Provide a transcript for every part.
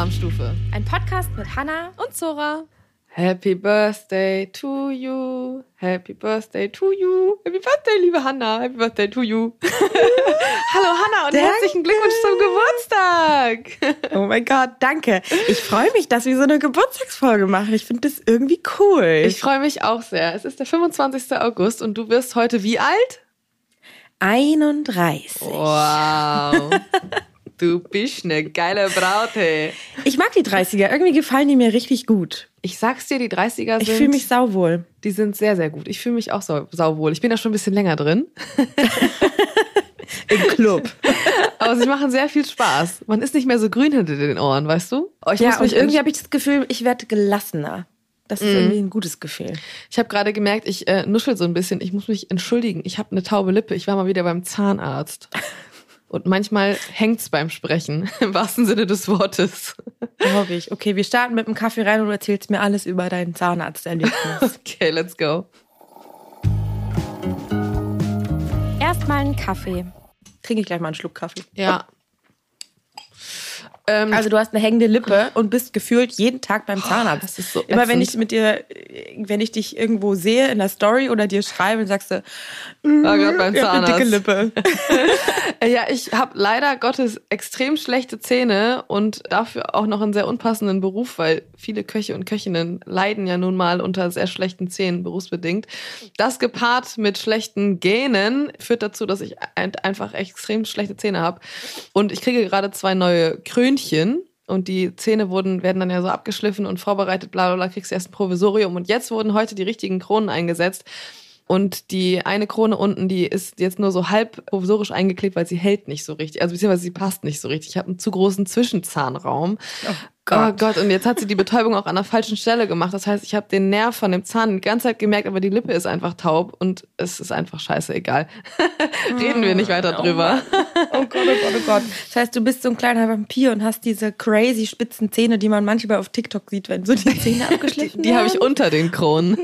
Alarmstufe. Ein Podcast mit Hannah und Zora. Happy Birthday to you. Happy Birthday to you. Happy Birthday, liebe Hannah. Happy Birthday to you. Hallo Hannah und Danke. herzlichen Glückwunsch zum Geburtstag. Oh mein Gott, danke. Ich freue mich, dass wir so eine Geburtstagsfolge machen. Ich finde das irgendwie cool. Ich freue mich auch sehr. Es ist der 25. August und du wirst heute wie alt? 31. Wow. Du bist eine geile Braut, hey. Ich mag die 30er. Irgendwie gefallen die mir richtig gut. Ich sag's dir, die 30er sind. Ich fühle mich sauwohl. Die sind sehr, sehr gut. Ich fühle mich auch sau, sauwohl. Ich bin da schon ein bisschen länger drin. Im Club. Aber sie machen sehr viel Spaß. Man ist nicht mehr so grün hinter den Ohren, weißt du? Oh, ich ja, muss und irgendwie habe ich das Gefühl, ich werde gelassener. Das ist irgendwie ein gutes Gefühl. Ich habe gerade gemerkt, ich äh, nuschel so ein bisschen. Ich muss mich entschuldigen. Ich habe eine taube Lippe. Ich war mal wieder beim Zahnarzt. Und manchmal hängt's beim Sprechen, im wahrsten Sinne des Wortes. Glaube ich. Okay, wir starten mit dem Kaffee rein und du erzählst mir alles über dein Zahnarzterlebnis. Okay, let's go. Erstmal einen Kaffee. Trinke ich gleich mal einen Schluck Kaffee. Ja. Ähm, Also du hast eine hängende Lippe und bist gefühlt jeden Tag beim Zahnarzt. das ist so Immer wenn ätzend. ich mit dir, wenn ich dich irgendwo sehe in der Story oder dir schreibe, sagst du, war gerade beim ich hab eine Zahnarzt. dicke Lippe. Ja, ich habe leider Gottes extrem schlechte Zähne und dafür auch noch einen sehr unpassenden Beruf, weil viele Köche und Köchinnen leiden ja nun mal unter sehr schlechten Zähnen, berufsbedingt. Das gepaart mit schlechten Genen führt dazu, dass ich ein, einfach extrem schlechte Zähne habe. Und ich kriege gerade zwei neue Krönchen. Und die Zähne wurden, werden dann ja so abgeschliffen und vorbereitet, bla bla bla, kriegst du erst ein Provisorium. Und jetzt wurden heute die richtigen Kronen eingesetzt. Und die eine Krone unten, die ist jetzt nur so halb provisorisch eingeklebt, weil sie hält nicht so richtig. Also beziehungsweise sie passt nicht so richtig. Ich habe einen zu großen Zwischenzahnraum. Oh Gott. Gott. Und jetzt hat sie die Betäubung auch an der falschen Stelle gemacht. Das heißt, ich habe den Nerv von dem Zahn die ganze Zeit gemerkt, aber die Lippe ist einfach taub und es ist einfach scheiße egal. Reden wir nicht weiter drüber. Oh Gott, oh Gott, oh Gott. Das heißt, du bist so ein kleiner Vampir und hast diese crazy spitzen Zähne, die man manchmal auf TikTok sieht, wenn so die Zähne abgeschliffen Die habe ich unter den Kronen.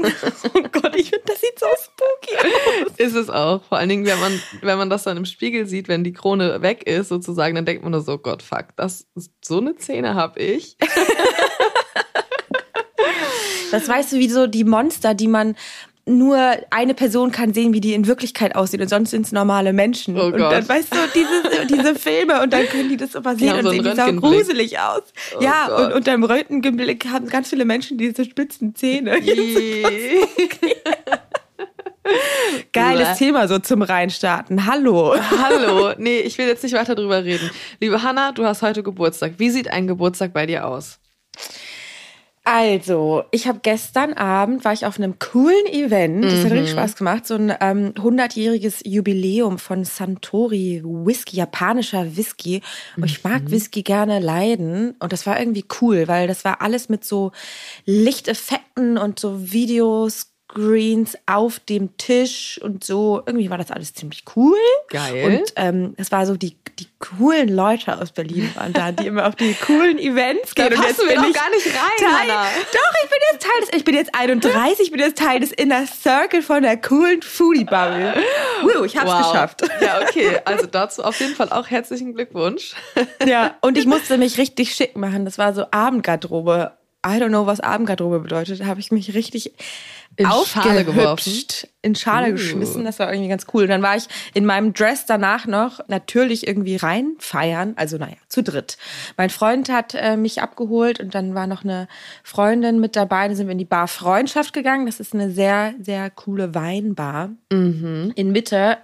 Oh Gott, ich finde, das sieht so spooky aus. ist es auch. Vor allen Dingen, wenn man, wenn man das dann im Spiegel sieht, wenn die Krone weg ist, sozusagen, dann denkt man nur so, Gott, fuck, das, so eine Zähne habe ich. Das weißt du, wie so die Monster, die man nur eine Person kann sehen, wie die in Wirklichkeit aussehen und sonst sind es normale Menschen. Oh und Gott. dann weißt du, diese, diese Filme und dann können die das immer sehen haben und so sehen die sau gruselig aus. Oh ja, Gott. und unter dem Röntgenblick haben ganz viele Menschen diese spitzen Zähne. Geiles. Thema so zum Reinstarten. Hallo. Hallo. Nee, ich will jetzt nicht weiter drüber reden. Liebe Hanna, du hast heute Geburtstag. Wie sieht ein Geburtstag bei dir aus? Also, ich habe gestern Abend, war ich auf einem coolen Event, das hat Mhm. richtig Spaß gemacht, so ein ähm, 100-jähriges Jubiläum von Santori Whisky, japanischer Whisky. Und ich Mhm. mag Whisky gerne leiden und das war irgendwie cool, weil das war alles mit so Lichteffekten und so Videos, Screens auf dem Tisch und so. Irgendwie war das alles ziemlich cool. Geil. Und ähm, es war so die, die coolen Leute aus Berlin waren da, die immer auf die coolen Events Da gehen. Und passen jetzt bin ich gar nicht rein, Teil, Hannah. Doch, ich bin jetzt Teil des, ich bin jetzt 31, ich bin jetzt Teil des Inner Circle von der coolen Foodie Bubble. Woo, ich hab's Wow. geschafft. Ja, okay. Also dazu auf jeden Fall auch herzlichen Glückwunsch. Ja, und ich musste mich richtig schick machen. Das war so Abendgarderobe. I don't know, was Abendgarderobe bedeutet. Da habe ich mich richtig In Schale geworfen? in Schale Uh. geschmissen. Das war irgendwie ganz cool. Und dann war ich in meinem Dress danach noch natürlich irgendwie rein feiern. Also naja, zu dritt. Mein Freund hat äh, mich abgeholt und dann war noch eine Freundin mit dabei. Dann sind wir in die Bar Freundschaft gegangen. Das ist eine sehr, sehr coole Weinbar in Mitte.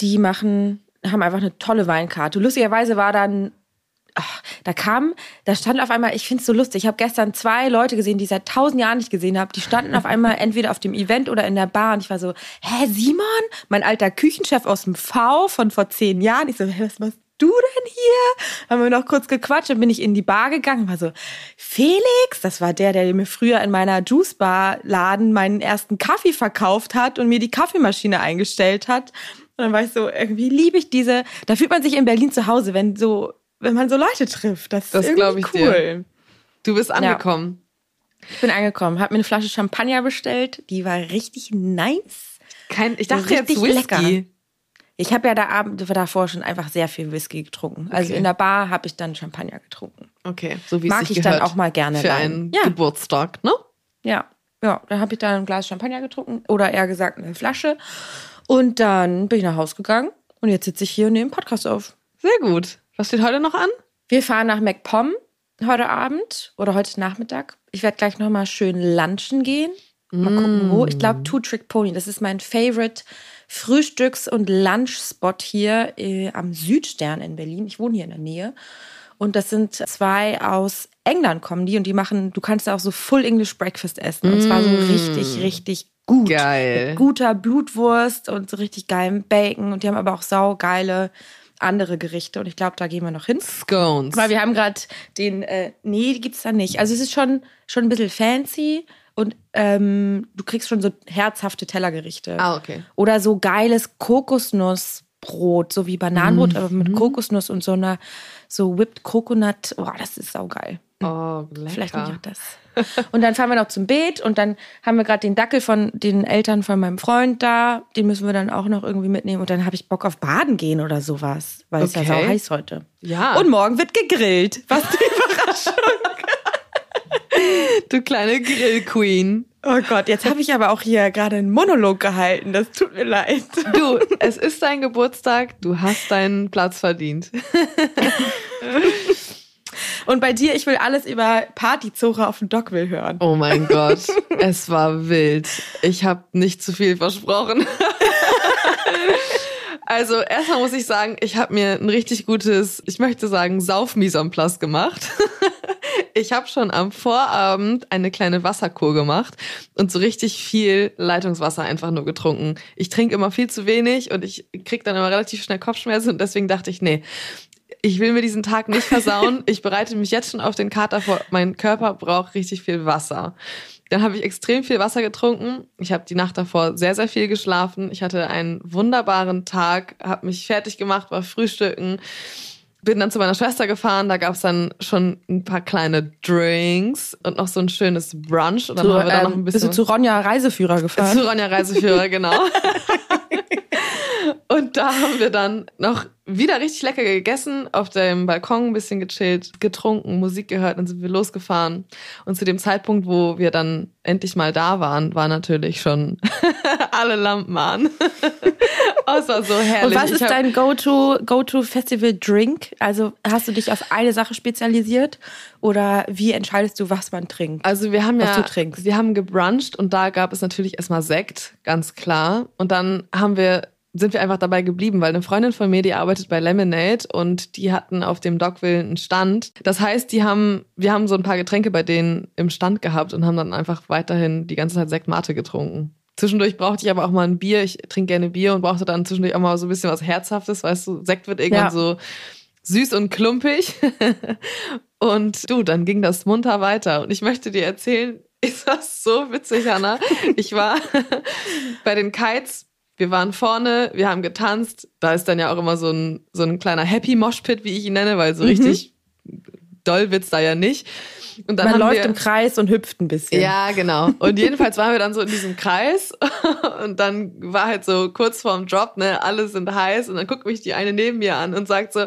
Die machen, haben einfach eine tolle Weinkarte. Lustigerweise war dann ach, da kam, da stand auf einmal, ich finde es so lustig, ich habe gestern zwei Leute gesehen, die ich seit tausend Jahren nicht gesehen habe. Die standen auf einmal entweder auf dem Event oder in der Bar und ich war so, hä, Simon? Mein alter Küchenchef aus dem V von vor zehn Jahren. Ich so, hä, was machst du denn hier? Haben wir noch kurz gequatscht und bin ich in die Bar gegangen war so, Felix, das war der, der mir früher in meiner Juicebar-Laden meinen ersten Kaffee verkauft hat und mir die Kaffeemaschine eingestellt hat. Und dann war ich so, irgendwie liebe ich diese, da fühlt man sich in Berlin zu Hause, wenn so, wenn man so Leute trifft. Das, Das ist glaub irgendwie ich dir. cool. Du bist angekommen. Ich bin angekommen, habe mir eine Flasche Champagner bestellt, die war richtig nice. Kein, ich dachte jetzt Whisky. lecker. Ich habe ja da Abend davor schon einfach sehr viel Whisky getrunken. Also Okay. in der Bar habe ich dann Champagner getrunken. Okay, so wie Mag es sich ich dann gehört auch mal gerne für dann. einen Ja. Geburtstag, ne? Ja, ja. Dann habe ich dann ein Glas Champagner getrunken oder eher gesagt eine Flasche. Und dann bin ich nach Hause gegangen und jetzt sitze ich hier und nehme einen Podcast auf. Sehr gut. Was steht heute noch an? Wir fahren nach MacPom heute Abend oder heute Nachmittag. Ich werde gleich nochmal schön lunchen gehen. Mal gucken, wo. Ich glaube, Two Trick Pony. Das ist mein Favorite Frühstücks- und Lunchspot hier äh, am Südstern in Berlin. Ich wohne hier in der Nähe. Und das sind zwei aus England kommen die und die machen, du kannst da auch so Full English Breakfast essen. Und zwar so richtig, richtig gut. Geil. Mit guter Blutwurst und so richtig geilem Bacon. Und die haben aber auch saugeile andere Gerichte. Und ich glaube, da gehen wir noch hin. Scones. Weil wir haben gerade den, äh, nee, die gibt's da nicht. Also es ist schon, schon ein bisschen fancy und ähm, du kriegst schon so herzhafte Tellergerichte. ah, okay. Oder so geiles Kokosnussbrot, so wie Bananenbrot, aber mit Kokosnuss und so einer, so Whipped Coconut. Oh, das ist saugeil. Oh, lecker. Vielleicht nicht auch das. Und dann fahren wir noch zum Beet und dann haben wir gerade den Dackel von den Eltern von meinem Freund da. Den müssen wir dann auch noch irgendwie mitnehmen. Und dann habe ich Bock auf Baden gehen oder sowas, weil es ja Okay. sau heiß heute. Ja. Und morgen wird gegrillt. Was die Überraschung. du kleine Grillqueen. Oh Gott, jetzt habe ich aber auch hier gerade einen Monolog gehalten. Das tut mir leid. Du, es ist dein Geburtstag, du hast deinen Platz verdient. Und bei dir, ich will alles über Partyzora auf dem Dockville hören. Oh mein Gott, es war wild. Ich habe nicht zu viel versprochen. Also erstmal muss ich sagen, ich habe mir ein richtig gutes, ich möchte sagen, Platz gemacht. Ich habe schon am Vorabend eine kleine Wasserkur gemacht und so richtig viel Leitungswasser einfach nur getrunken. Ich trinke immer viel zu wenig und ich krieg dann immer relativ schnell Kopfschmerzen und deswegen dachte ich, nee, ich will mir diesen Tag nicht versauen. Ich bereite mich jetzt schon auf den Kater vor. Mein Körper braucht richtig viel Wasser. Dann habe ich extrem viel Wasser getrunken. Ich habe die Nacht davor sehr, sehr viel geschlafen. Ich hatte einen wunderbaren Tag, habe mich fertig gemacht, war frühstücken. Bin dann zu meiner Schwester gefahren, da gab es dann schon ein paar kleine Drinks und noch so ein schönes Brunch. Und dann Zu, haben wir da noch ähm, ein bist bisschen du zu Ronja Reiseführer gefahren? zu Ronja Reiseführer, genau. Und da haben wir dann noch wieder richtig lecker gegessen, auf dem Balkon ein bisschen gechillt, getrunken, Musik gehört, dann sind wir losgefahren. Und zu dem Zeitpunkt, wo wir dann endlich mal da waren, war natürlich schon alle Lampen an. oh, es war so herrlich. Und was ist dein Go-to Go-to Festival Drink? Also hast du dich auf eine Sache spezialisiert oder wie entscheidest du, was man trinkt? Also wir haben ja, wir haben gebruncht und da gab es natürlich erstmal Sekt, ganz klar. Und dann haben wir, sind wir einfach dabei geblieben, weil eine Freundin von mir, die arbeitet bei Lemonade und die hatten auf dem Dockville einen Stand. Das heißt, die haben, wir haben so ein paar Getränke bei denen im Stand gehabt und haben dann einfach weiterhin die ganze Zeit Sekt Mate getrunken. Zwischendurch brauchte ich aber auch mal ein Bier. Ich trinke gerne Bier und brauchte dann zwischendurch auch mal so ein bisschen was Herzhaftes, weißt du, Sekt wird irgendwann Ja. so süß und klumpig. Und du, dann ging das munter weiter. Und ich möchte dir erzählen, ist das so witzig, Hanna. Ich war bei den Kites. Wir waren vorne, wir haben getanzt. Da ist dann ja auch immer so ein, so ein kleiner Happy Moshpit, wie ich ihn nenne, weil so richtig doll wird's da ja nicht. Und dann man läuft wir, im Kreis und hüpft ein bisschen. ja, genau. Und jedenfalls waren wir dann so in diesem Kreis und dann war halt so kurz vorm Drop, ne, alle sind heiß und dann guckt mich die eine neben mir an und sagt so,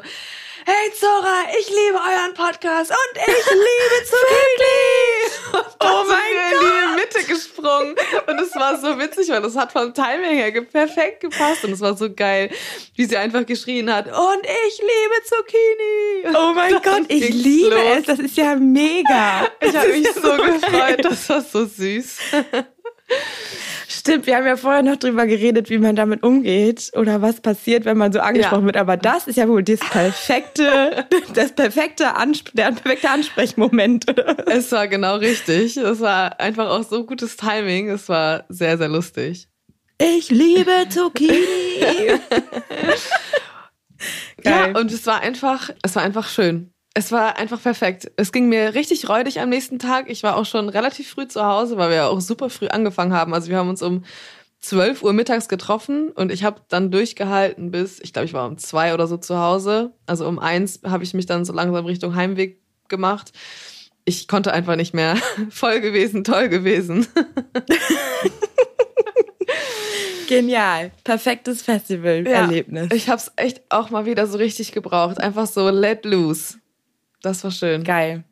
Hey Zora, ich liebe euren Podcast und ich liebe Zucchini. oh mein Gott. in die Mitte gesprungen und es war so witzig, weil das hat vom Timing her perfekt gepasst und es war so geil, wie sie einfach geschrien hat und ich liebe Zucchini. Oh mein Dann Gott, ich liebe los. es. Das ist ja mega. Ich habe mich so geil. gefreut, das war so süß. Stimmt, wir haben ja vorher noch drüber geredet, wie man damit umgeht oder was passiert, wenn man so angesprochen Ja. wird. Aber das ist ja wohl das perfekte, das perfekte, Ansp der perfekte Ansprechmoment. Oder? Es war genau richtig. Es war einfach auch so gutes Timing. Es war sehr, sehr lustig. Ich liebe Zucchini. Geil. Ja, und es war einfach, es war einfach schön. Es war einfach perfekt. Es ging mir richtig räudig am nächsten Tag. Ich war auch schon relativ früh zu Hause, weil wir ja auch super früh angefangen haben. Also wir haben uns um 12 Uhr mittags getroffen und ich habe dann durchgehalten bis, ich glaube, ich war um zwei oder so zu Hause. Also um eins habe ich mich dann so langsam Richtung Heimweg gemacht. Ich konnte einfach nicht mehr. Voll gewesen, toll gewesen. Genial. Perfektes Festivalerlebnis. Ja, ich habe es echt auch mal wieder so richtig gebraucht. Einfach so let loose. Das war schön. Geil.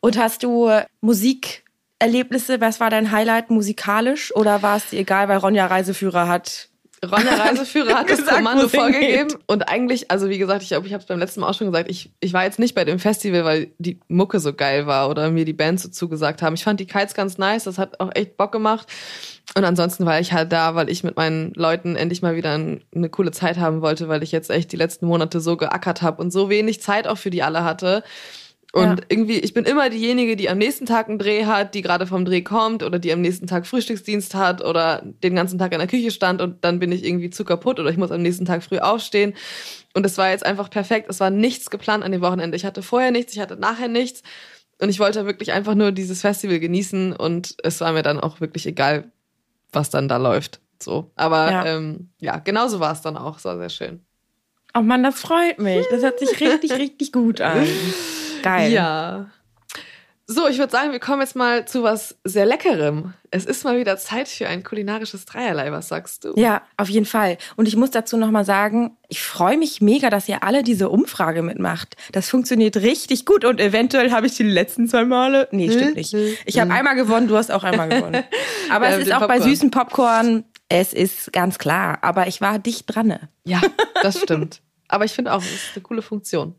Und hast du Musikerlebnisse? Was war dein Highlight musikalisch? Oder war es dir egal, weil Ronja Reiseführer hat? Ronja Reiseführer hat das Kommando vorgegeben. hingeht. Und eigentlich, also wie gesagt, ich glaube, ich habe es beim letzten Mal auch schon gesagt, ich, ich war jetzt nicht bei dem Festival, weil die Mucke so geil war oder mir die Band so zugesagt haben. Ich fand die Kites ganz nice, das hat auch echt Bock gemacht. Und ansonsten war ich halt da, weil ich mit meinen Leuten endlich mal wieder ein, eine coole Zeit haben wollte, weil ich jetzt echt die letzten Monate so geackert habe und so wenig Zeit auch für die alle hatte. Und Ja. irgendwie, ich bin immer diejenige, die am nächsten Tag einen Dreh hat, die gerade vom Dreh kommt oder die am nächsten Tag Frühstücksdienst hat oder den ganzen Tag in der Küche stand und dann bin ich irgendwie zu kaputt oder ich muss am nächsten Tag früh aufstehen. Und es war jetzt einfach perfekt. Es war nichts geplant an dem Wochenende. Ich hatte vorher nichts, ich hatte nachher nichts. Und ich wollte wirklich einfach nur dieses Festival genießen und es war mir dann auch wirklich egal, was dann da läuft. So. Aber Ja. ähm, ja genauso war es dann auch. Es war sehr schön. Oh Mann, das freut mich. Das hört sich richtig, richtig gut an. Geil. Ja. So, ich würde sagen, wir kommen jetzt mal zu was sehr Leckerem. Es ist mal wieder Zeit für ein kulinarisches Dreierlei. Was sagst du? Ja, auf jeden Fall. Und ich muss dazu nochmal sagen, ich freue mich mega, dass ihr alle diese Umfrage mitmacht. Das funktioniert richtig gut und eventuell habe ich die letzten zwei Male. Nee, stimmt nicht. Ich habe einmal gewonnen, du hast auch einmal gewonnen. Aber Ja, es ist auch bei Popcorn. süßen Popcorn, es ist ganz klar. Aber ich war dicht dran. Ja, das stimmt. Aber ich finde auch, es ist eine coole Funktion.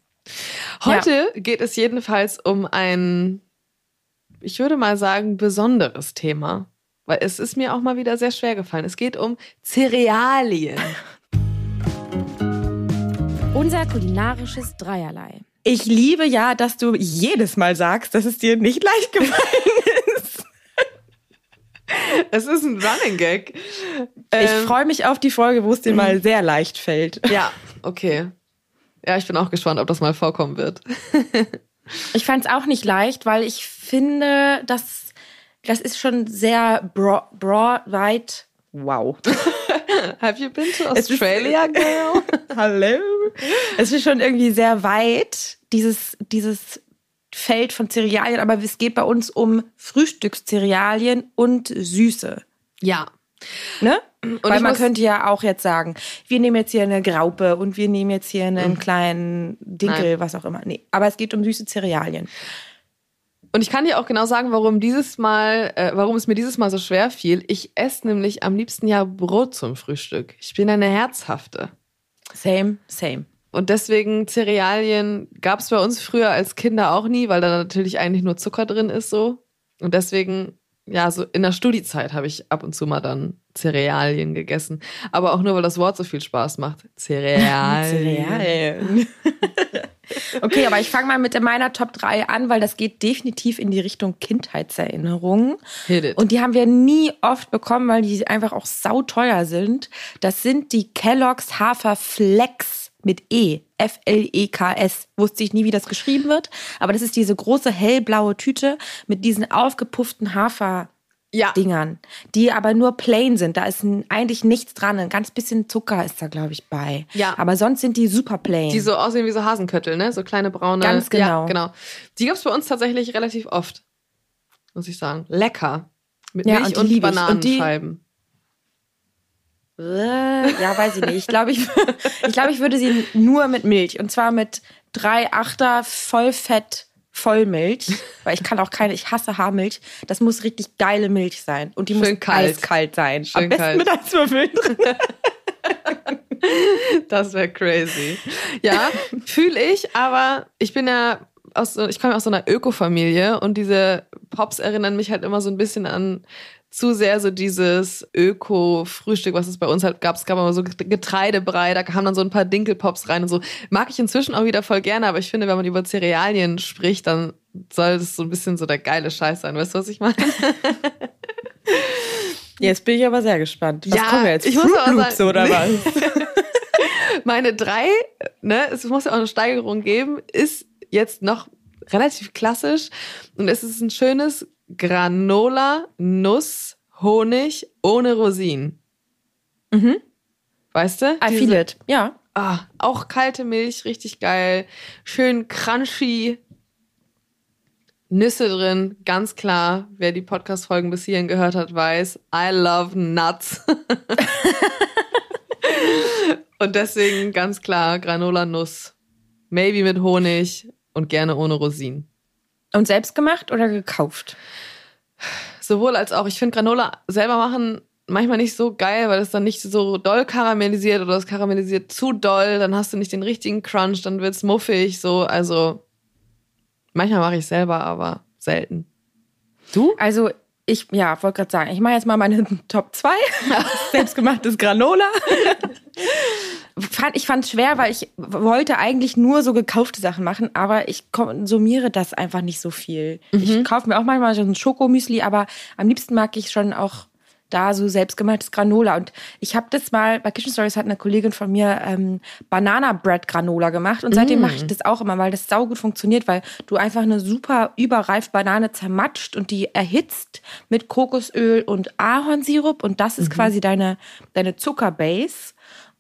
Heute geht es jedenfalls um ein, ich würde mal sagen, besonderes Thema. Weil es ist mir auch mal wieder sehr schwer gefallen. Es geht um Cerealien. Unser kulinarisches Dreierlei. Ich liebe ja, dass du jedes Mal sagst, dass es dir nicht leicht gefallen ist. Es ist ein Running Gag. Ich Ähm, freue mich auf die Folge, wo es dir mal sehr leicht fällt. Ja, okay. Ja, ich bin auch gespannt, ob das mal vorkommen wird. Ich fand es auch nicht leicht, weil ich finde, dass das ist schon sehr broad, broad weit. Wow. Have you been to Australia, girl? Hallo. Es ist schon irgendwie sehr weit, dieses, dieses Feld von Cerealien, aber es geht bei uns um Frühstückscerealien und Süße. ja. Ne? Weil ich man könnte ja auch jetzt sagen, wir nehmen jetzt hier eine Graupe und wir nehmen jetzt hier einen kleinen Dinkel, Nein. was auch immer. Nee, aber es geht um süße Cerealien. Und ich kann dir auch genau sagen, warum dieses Mal, äh, warum es mir dieses Mal so schwer fiel. Ich esse nämlich am liebsten ja Brot zum Frühstück. Ich bin eine Herzhafte. Same, same. Und deswegen Cerealien gab es bei uns früher als Kinder auch nie, weil da natürlich eigentlich nur Zucker drin ist so. Und deswegen, ja, so in der Studiezeit habe ich ab und zu mal dann Cerealien gegessen. Aber auch nur, weil das Wort so viel Spaß macht. Cerealien. Cerealien. okay, aber ich fange mal mit meiner Top 3 an, weil das geht definitiv in die Richtung Kindheitserinnerungen. Und die haben wir nie oft bekommen, weil die einfach auch sauteuer sind. Das sind die Kellogg's Haferflex mit E. F-L-E-K-S. Wusste ich nie, wie das geschrieben wird. Aber das ist diese große hellblaue Tüte mit diesen aufgepufften Hafer. ja, Dingern, die aber nur plain sind. Da ist eigentlich nichts dran. Ein ganz bisschen Zucker ist da, glaube ich, bei. Ja. Aber sonst sind die super plain. die so aussehen wie so Hasenköttel, ne? So kleine braune. Ganz genau. Ja, genau. Die gab's bei uns tatsächlich relativ oft. Muss ich sagen. Lecker. Mit Ja, Milch und und, Bananenscheiben. Ja, weiß ich nicht. Ich glaube, ich, ich, glaube, ich würde sie nur mit Milch. Und zwar mit drei Achter Vollfett Vollmilch. Weil ich kann auch keine, ich hasse Haarmilch. Das muss richtig geile Milch sein. Und die Schön muss kalt. eiskalt sein. Schön Am besten kalt. mit Eiswürfeln drin. Das wäre crazy. Ja, fühle ich, aber ich bin ja aus so, ich komme aus so einer Öko-Familie und diese Pops erinnern mich halt immer so ein bisschen an zu sehr so dieses Öko-Frühstück, was es bei uns halt gab. Es gab immer so Getreidebrei, da kamen dann so ein paar Dinkelpops rein und so. Mag ich inzwischen auch wieder voll gerne, aber ich finde, wenn man über Cerealien spricht, dann soll das so ein bisschen so der geile Scheiß sein. Weißt du, was ich meine? Jetzt bin ich aber sehr gespannt. Was Ja, kommen wir jetzt? ich muss aber sagen- oder was? Meine drei, ne, es muss ja auch eine Steigerung geben, ist jetzt noch relativ klassisch und es ist ein schönes Granola, Nuss, Honig ohne Rosinen. Mhm. Weißt du? I Diese- feel it. Ja. Ah, auch kalte Milch, richtig geil. Schön crunchy. Nüsse drin, ganz klar. Wer die Podcast-Folgen bis hierhin gehört hat, weiß, I love nuts. und deswegen ganz klar Granola-Nuss. Maybe mit Honig und gerne ohne Rosinen. Und selbst gemacht oder gekauft? Sowohl als auch. Ich finde Granola selber machen manchmal nicht so geil, weil es dann nicht so doll karamellisiert oder es karamellisiert zu doll, dann hast du nicht den richtigen Crunch, dann wird's muffig, so, also manchmal mache ich selber, aber selten. Du? Also ich, ja, wollte gerade sagen, ich mache jetzt mal meine Top 2. Selbstgemachtes Granola. ich fand es schwer, weil ich wollte eigentlich nur so gekaufte Sachen machen, aber ich konsumiere das einfach nicht so viel. Mhm. Ich kaufe mir auch manchmal so ein Schokomüsli, aber am liebsten mag ich schon auch da so selbstgemachtes Granola. Und ich habe das mal, bei Kitchen Stories hat eine Kollegin von mir ähm, Banana Bread Granola gemacht. Und seitdem mm. mache ich das auch immer, weil das saugut funktioniert, weil du einfach eine super überreif Banane zermatscht und die erhitzt mit Kokosöl und Ahornsirup. Und das ist mhm. quasi deine, deine Zuckerbase.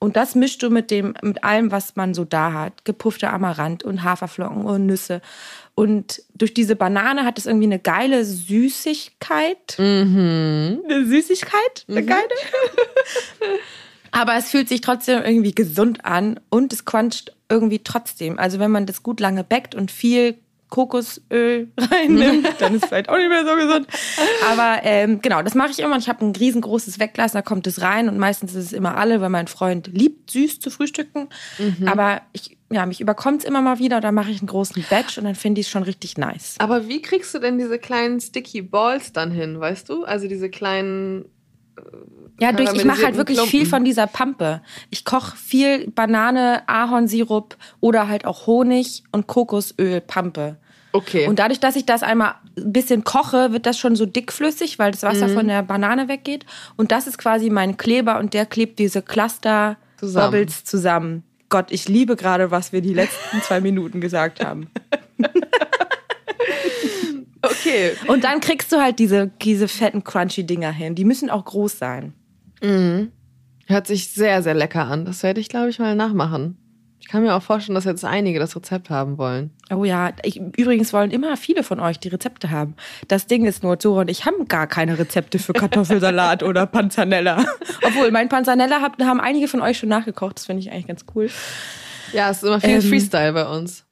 Und das mischst du mit dem, mit allem, was man so da hat. Gepuffte Amaranth und Haferflocken und Nüsse. Und durch diese Banane hat es irgendwie eine geile Süßigkeit. Mhm. Eine Süßigkeit? Eine mhm. geile. Aber es fühlt sich trotzdem irgendwie gesund an und es cruncht irgendwie trotzdem. Also wenn man das gut lange backt und viel Kokosöl reinnimmt, dann ist es vielleicht auch nicht mehr so gesund. Aber ähm, genau, das mache ich immer. Ich habe ein riesengroßes Wegglas, da kommt es rein und meistens ist es immer alle, weil mein Freund liebt süß zu frühstücken. Mhm. Aber ich, ja, mich überkommt es immer mal wieder, da mache ich einen großen Batch und dann finde ich es schon richtig nice. Aber wie kriegst du denn diese kleinen Sticky Balls dann hin, weißt du? Also diese kleinen ja, durch, ich mache halt wirklich Klumpen. viel von dieser Pampe. Ich koche viel Banane, Ahornsirup oder halt auch Honig und Kokosöl Pampe. Okay. Und dadurch, dass ich das einmal ein bisschen koche, wird das schon so dickflüssig, weil das Wasser mhm. von der Banane weggeht. Und das ist quasi mein Kleber und der klebt diese Cluster zusammen. Bubbles zusammen. Gott, ich liebe gerade, was wir die letzten zwei Minuten gesagt haben. Okay. Und dann kriegst du halt diese, diese fetten, crunchy Dinger hin. Die müssen auch groß sein. Mhm. Hört sich sehr, sehr lecker an. Das werde ich, glaube ich, mal nachmachen. Ich kann mir auch vorstellen, dass jetzt einige das Rezept haben wollen. Oh ja, ich, übrigens wollen immer viele von euch die Rezepte haben. Das Ding ist nur, Zora und ich haben gar keine Rezepte für Kartoffelsalat oder Panzanella. Obwohl, mein Panzanella hab, haben einige von euch schon nachgekocht. Das finde ich eigentlich ganz cool. Ja, es ist immer viel ähm, Freestyle bei uns.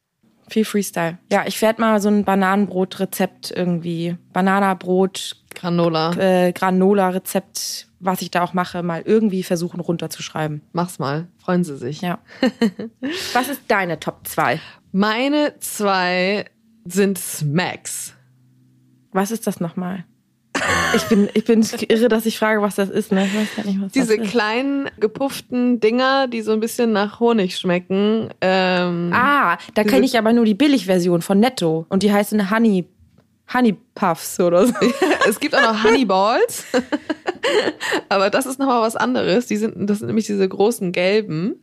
Viel Freestyle. Ja, ich werde mal so ein Bananenbrot-Rezept irgendwie, Bananabrot, Granola, äh, Granola-Rezept was ich da auch mache, mal irgendwie versuchen runterzuschreiben. Mach's mal. Freuen Sie sich. Ja. was ist deine Top 2? Meine zwei sind Smacks. Was ist das nochmal? Ich bin, ich bin irre, dass ich frage, was das ist. Ne? Ich weiß gar nicht, was Diese das ist. kleinen gepufften Dinger, die so ein bisschen nach Honig schmecken. Ähm, ah, da kenne ich aber nur die Billigversion von Netto. Und die heißt eine Honey Honey Puffs oder so. es gibt auch noch Honey Balls. Aber das ist nochmal was anderes. Die sind, das sind nämlich diese großen gelben.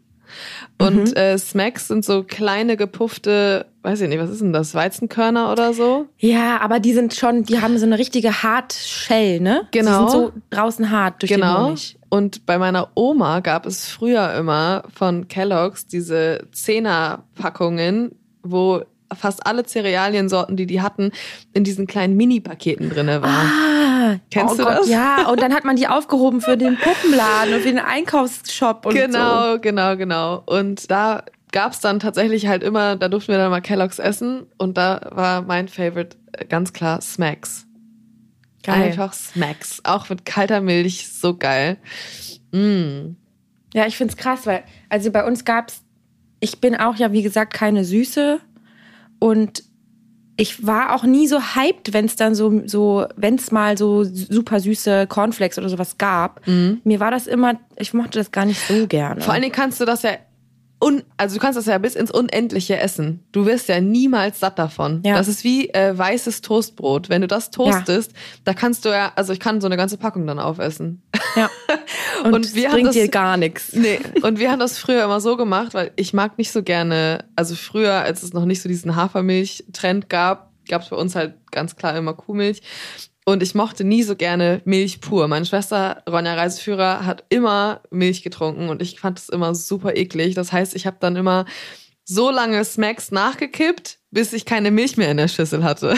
Und mhm. äh, Smacks sind so kleine gepuffte, weiß ich nicht, was ist denn das? Weizenkörner oder so? Ja, aber die sind schon, die haben so eine richtige hart Shell, ne? Genau. Die sind so draußen hart durch genau. den Honig. Und bei meiner Oma gab es früher immer von Kellogg's diese Zehnerpackungen, wo fast alle Cerealiensorten, die die hatten, in diesen kleinen Mini-Paketen drinne waren. Ah, Kennst oh du Gott, das? Ja, und dann hat man die aufgehoben für den Puppenladen und für den Einkaufsshop und genau, so. Genau, genau, genau. Und da gab's dann tatsächlich halt immer, da durften wir dann mal Kelloggs essen und da war mein Favorite äh, ganz klar Smacks. Geil. Einfach Smacks. Auch mit kalter Milch, so geil. Mm. Ja, ich find's krass, weil, also bei uns gab's, ich bin auch ja, wie gesagt, keine Süße und ich war auch nie so hyped, wenn es dann so, so wenn es mal so super süße Cornflakes oder sowas gab. Mhm. Mir war das immer, ich mochte das gar nicht so gerne. Vor allen Dingen kannst du das ja un, also du kannst das ja bis ins Unendliche essen. Du wirst ja niemals satt davon. Ja. Das ist wie äh, weißes Toastbrot. Wenn du das toastest, ja. da kannst du ja, also ich kann so eine ganze Packung dann aufessen. Ja. Und, und wir bringt haben das, dir gar nichts. Nee. Und wir haben das früher immer so gemacht, weil ich mag nicht so gerne, also früher, als es noch nicht so diesen Hafermilch-Trend gab, gab es bei uns halt ganz klar immer Kuhmilch. Und ich mochte nie so gerne Milch pur. Meine Schwester Ronja Reiseführer hat immer Milch getrunken und ich fand es immer super eklig. Das heißt, ich habe dann immer so lange Smacks nachgekippt, bis ich keine Milch mehr in der Schüssel hatte.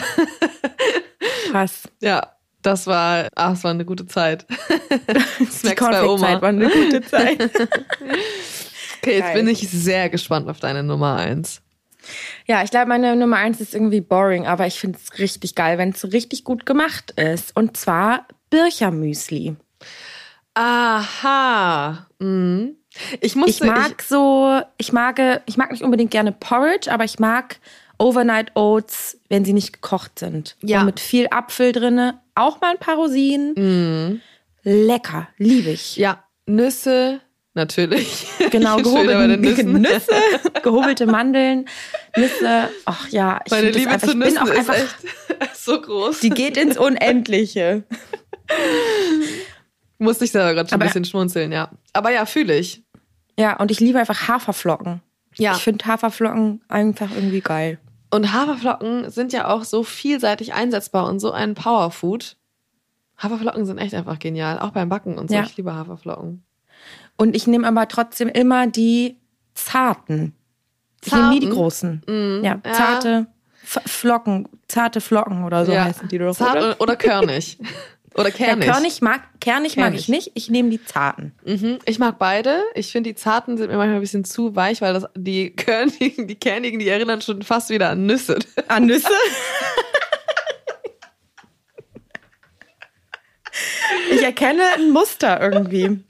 Krass. ja, das war, ach, es war eine gute Zeit. Smacks bei Oma. War eine gute Zeit. Okay, jetzt Geil. bin ich sehr gespannt auf deine Nummer eins. Ja, ich glaube, meine Nummer eins ist irgendwie boring, aber ich finde es richtig geil, wenn es so richtig gut gemacht ist. Und zwar Birchermüsli. Aha. Mhm. Ich musste, Ich mag so, ich mag, ich mag nicht unbedingt gerne Porridge, aber ich mag Overnight Oats, wenn sie nicht gekocht sind. Ja. Und mit viel Apfel drinne, auch mal ein paar Rosinen. Lecker, liebe ich. ja, Nüsse, natürlich. Genau, Nüssen. Nüsse, gehobelte Mandeln, Nüsse. Ach ja, ich, Meine Liebe einfach, zu ich bin Nüssen auch ist einfach, echt so groß. die geht ins Unendliche. Musste ich selber gerade schon ein bisschen schmunzeln, ja. Aber ja, fühle ich. Ja, und ich liebe einfach Haferflocken. Ja. Ich finde Haferflocken einfach irgendwie geil. Und Haferflocken sind ja auch so vielseitig einsetzbar und so ein Powerfood. Haferflocken sind echt einfach genial, auch beim Backen und so. Ja. Ich liebe Haferflocken. Und ich nehme aber trotzdem immer die zarten. Ich nehme nie die großen. Mhm. Ja, zarte F Flocken, zarte Flocken oder so ja. heißen die doch. Zart oder? oder, körnig. Oder Ja, kernig. Körnig mag, kernig mag Kernig. ich nicht. Ich nehme die zarten. Mhm. Ich mag beide. Ich finde, die zarten sind mir manchmal ein bisschen zu weich, weil das, die körnigen, die kernigen, die erinnern schon fast wieder an Nüsse. An Nüsse? ich erkenne ein Muster irgendwie.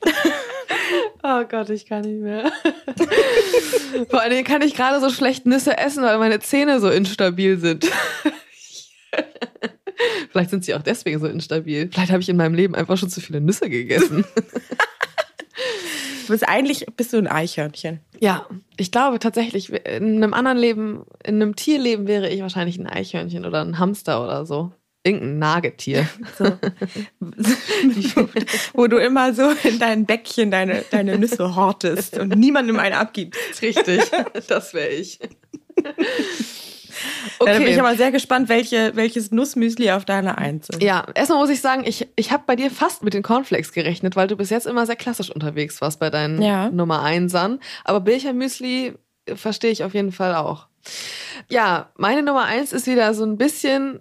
Oh Gott, ich kann nicht mehr. Vor allen Dingen kann ich gerade so schlecht Nüsse essen, weil meine Zähne so instabil sind. Vielleicht sind sie auch deswegen so instabil. Vielleicht habe ich in meinem Leben einfach schon zu viele Nüsse gegessen. Du bist eigentlich bist du ein Eichhörnchen. Ja, ich glaube tatsächlich, in einem anderen Leben, in einem Tierleben wäre ich wahrscheinlich ein Eichhörnchen oder ein Hamster oder so. Irgendein Nagetier. So. Wo du immer so in dein Bäckchen deine, deine Nüsse hortest und niemandem eine abgibst. Richtig, das wäre ich. Ja, da bin ich aber sehr gespannt, welche, welches Nussmüsli auf deiner Eins ist. Ja, erstmal muss ich sagen, ich, ich habe bei dir fast mit den Cornflakes gerechnet, weil du bis jetzt immer sehr klassisch unterwegs warst bei deinen Ja. Nummer Einsern. Aber Bilchermüsli verstehe ich auf jeden Fall auch. Ja, meine Nummer eins ist wieder so ein bisschen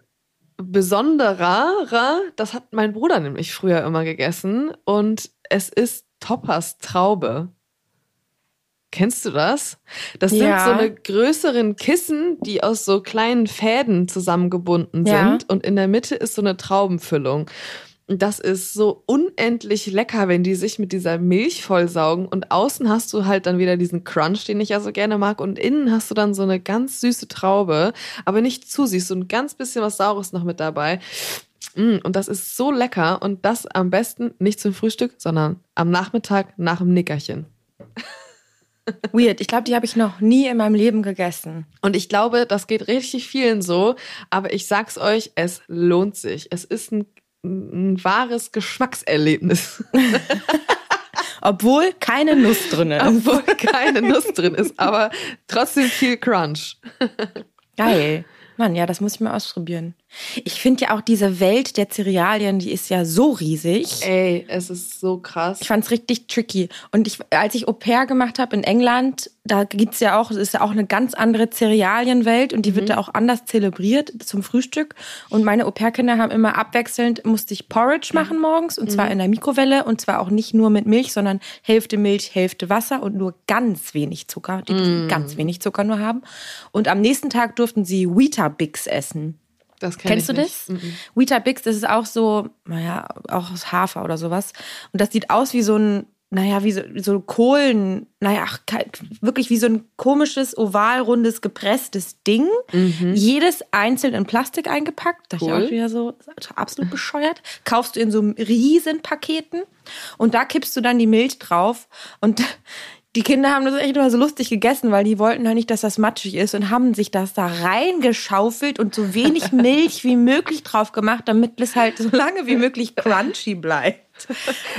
besonderer. Das hat mein Bruder nämlich früher immer gegessen. Und es ist Toppers Traube. Kennst du das? Das Ja. sind so eine größeren Kissen, die aus so kleinen Fäden zusammengebunden Ja. sind. Und in der Mitte ist so eine Traubenfüllung. Das ist so unendlich lecker, wenn die sich mit dieser Milch vollsaugen. Und außen hast du halt dann wieder diesen Crunch, den ich ja so gerne mag. Und innen hast du dann so eine ganz süße Traube, aber nicht zu süß, so ein ganz bisschen was Saures noch mit dabei. Mm, Und das ist so lecker. Und das am besten nicht zum Frühstück, sondern am Nachmittag nach dem Nickerchen. Weird. Ich glaube, die habe ich noch nie in meinem Leben gegessen. Und ich glaube, das geht richtig vielen so. Aber ich sag's euch, es lohnt sich. Es ist ein, ein wahres Geschmackserlebnis. Obwohl keine Nuss drin ist. Obwohl keine Nuss drin ist, aber trotzdem viel Crunch. Geil. Mann, ja, das muss ich mal ausprobieren. Ich finde ja auch diese Welt der Cerealien, die ist ja so riesig. Ey, es ist so krass. Ich fand's richtig tricky. Und ich, als ich Au pair gemacht habe in England, da gibt's ja auch, es ist ja auch eine ganz andere Cerealienwelt und die wird da auch anders zelebriert zum Frühstück. Und meine Au pair-Kinder haben immer abwechselnd, musste ich Porridge machen morgens und zwar in der Mikrowelle und zwar auch nicht nur mit Milch, sondern Hälfte Milch, Hälfte Wasser und nur ganz wenig Zucker. Die durften ganz wenig Zucker nur haben. Und am nächsten Tag durften sie Weetabix essen. Das kenn Kennst ich du nicht. das? Weetabix, das ist auch so, naja, auch aus Hafer oder sowas. Und das sieht aus wie so ein, naja, wie so, so Kohlen, naja, ach, wirklich wie so ein komisches, ovalrundes, gepresstes Ding. Jedes einzeln in Plastik eingepackt. Da ich Mhm. Cool. auch wieder so absolut bescheuert. Kaufst du in so riesen Paketen und da kippst du dann die Milch drauf und die Kinder haben das echt immer so lustig gegessen, weil die wollten halt nicht, dass das matschig ist und haben sich das da reingeschaufelt und so wenig Milch wie möglich drauf gemacht, damit es halt so lange wie möglich crunchy bleibt.